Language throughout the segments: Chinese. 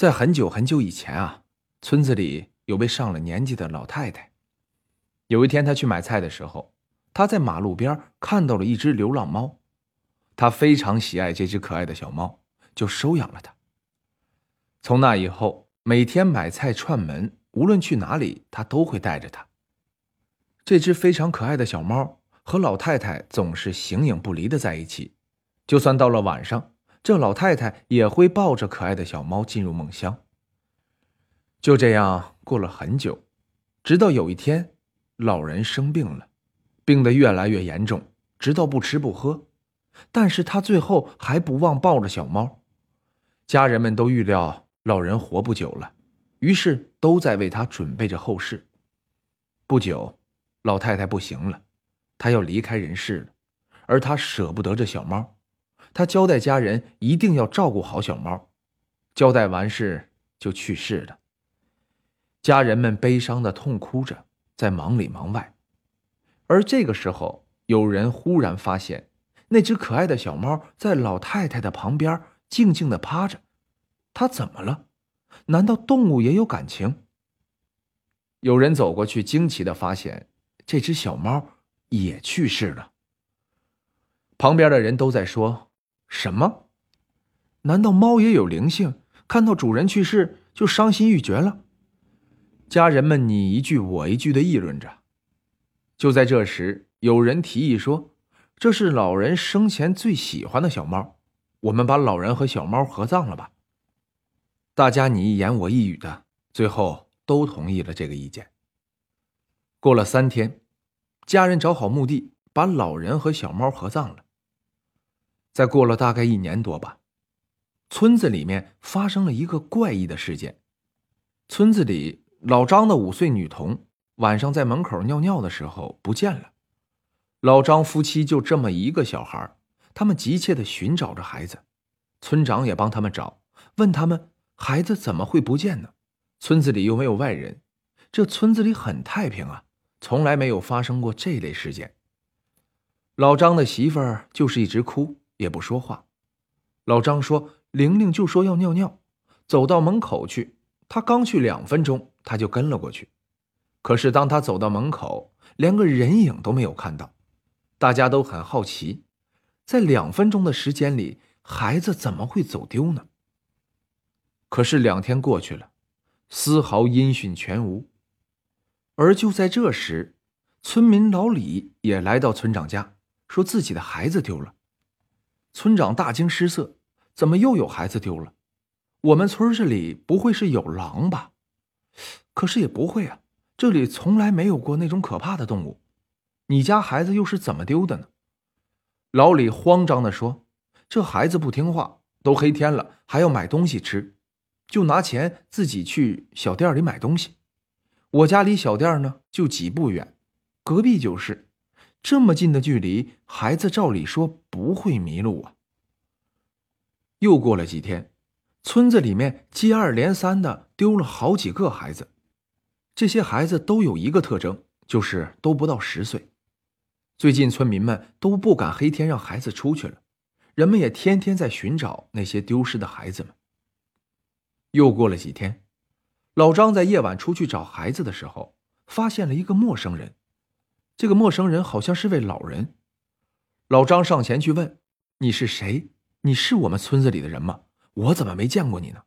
在很久很久以前啊，村子里有位上了年纪的老太太。有一天，她去买菜的时候，她在马路边看到了一只流浪猫，她非常喜爱这只可爱的小猫，就收养了它。从那以后，每天买菜串门，无论去哪里，她都会带着它。这只非常可爱的小猫和老太太总是形影不离的在一起，就算到了晚上。这老太太也会抱着可爱的小猫进入梦乡。就这样过了很久，直到有一天，老人生病了，病得越来越严重，直到不吃不喝。但是他最后还不忘抱着小猫。家人们都预料老人活不久了，于是都在为他准备着后事。不久，老太太不行了，她要离开人世了，而她舍不得这小猫。他交代家人一定要照顾好小猫，交代完事就去世了。家人们悲伤的痛哭着，在忙里忙外。而这个时候，有人忽然发现，那只可爱的小猫在老太太的旁边静静的趴着。它怎么了？难道动物也有感情？有人走过去，惊奇的发现，这只小猫也去世了。旁边的人都在说。什么？难道猫也有灵性？看到主人去世就伤心欲绝了？家人们你一句我一句的议论着。就在这时，有人提议说：“这是老人生前最喜欢的小猫，我们把老人和小猫合葬了吧？”大家你一言我一语的，最后都同意了这个意见。过了三天，家人找好墓地，把老人和小猫合葬了。再过了大概一年多吧，村子里面发生了一个怪异的事件。村子里老张的五岁女童晚上在门口尿尿的时候不见了。老张夫妻就这么一个小孩，他们急切的寻找着孩子。村长也帮他们找，问他们孩子怎么会不见呢？村子里又没有外人，这村子里很太平啊，从来没有发生过这类事件。老张的媳妇儿就是一直哭。也不说话，老张说：“玲玲就说要尿尿，走到门口去。他刚去两分钟，他就跟了过去。可是当他走到门口，连个人影都没有看到。大家都很好奇，在两分钟的时间里，孩子怎么会走丢呢？可是两天过去了，丝毫音讯全无。而就在这时，村民老李也来到村长家，说自己的孩子丢了。”村长大惊失色：“怎么又有孩子丢了？我们村这里不会是有狼吧？可是也不会啊，这里从来没有过那种可怕的动物。你家孩子又是怎么丢的呢？”老李慌张地说：“这孩子不听话，都黑天了还要买东西吃，就拿钱自己去小店里买东西。我家离小店呢就几步远，隔壁就是。”这么近的距离，孩子照理说不会迷路啊。又过了几天，村子里面接二连三的丢了好几个孩子，这些孩子都有一个特征，就是都不到十岁。最近村民们都不敢黑天让孩子出去了，人们也天天在寻找那些丢失的孩子们。又过了几天，老张在夜晚出去找孩子的时候，发现了一个陌生人。这个陌生人好像是位老人，老张上前去问：“你是谁？你是我们村子里的人吗？我怎么没见过你呢？”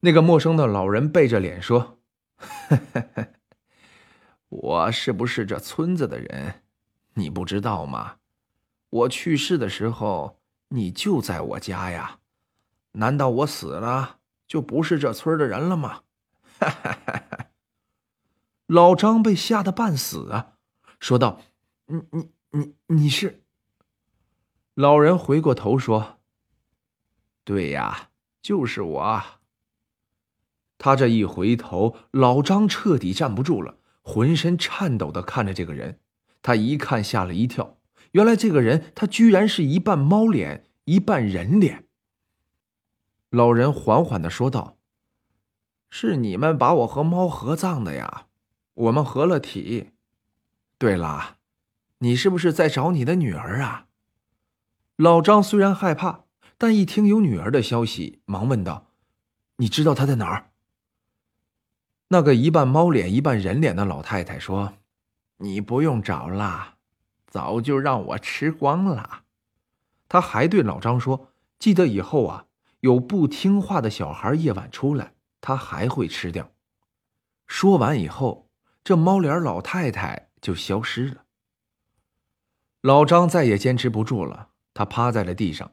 那个陌生的老人背着脸说：“ 我是不是这村子的人？你不知道吗？我去世的时候，你就在我家呀。难道我死了就不是这村的人了吗？” 老张被吓得半死啊！说道：“你你你你是？”老人回过头说：“对呀，就是我。”他这一回头，老张彻底站不住了，浑身颤抖的看着这个人。他一看，吓了一跳，原来这个人他居然是一半猫脸，一半人脸。老人缓缓的说道：“是你们把我和猫合葬的呀，我们合了体。”对了，你是不是在找你的女儿啊？老张虽然害怕，但一听有女儿的消息，忙问道：“你知道她在哪儿？”那个一半猫脸一半人脸的老太太说：“你不用找了，早就让我吃光了。”他还对老张说：“记得以后啊，有不听话的小孩夜晚出来，他还会吃掉。”说完以后，这猫脸老太太就消失了。老张再也坚持不住了，他趴在了地上。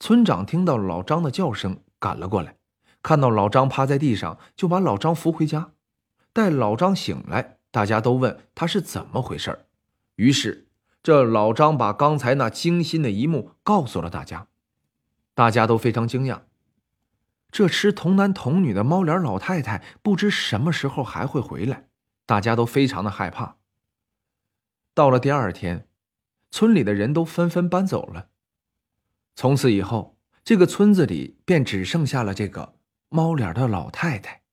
村长听到老张的叫声，赶了过来，看到老张趴在地上，就把老张扶回家。待老张醒来，大家都问他是怎么回事于是，这老张把刚才那惊心的一幕告诉了大家。大家都非常惊讶，这吃童男童女的猫脸老太太不知什么时候还会回来，大家都非常的害怕。到了第二天。村里的人都纷纷搬走了。从此以后，这个村子里便只剩下了这个猫脸的老太太。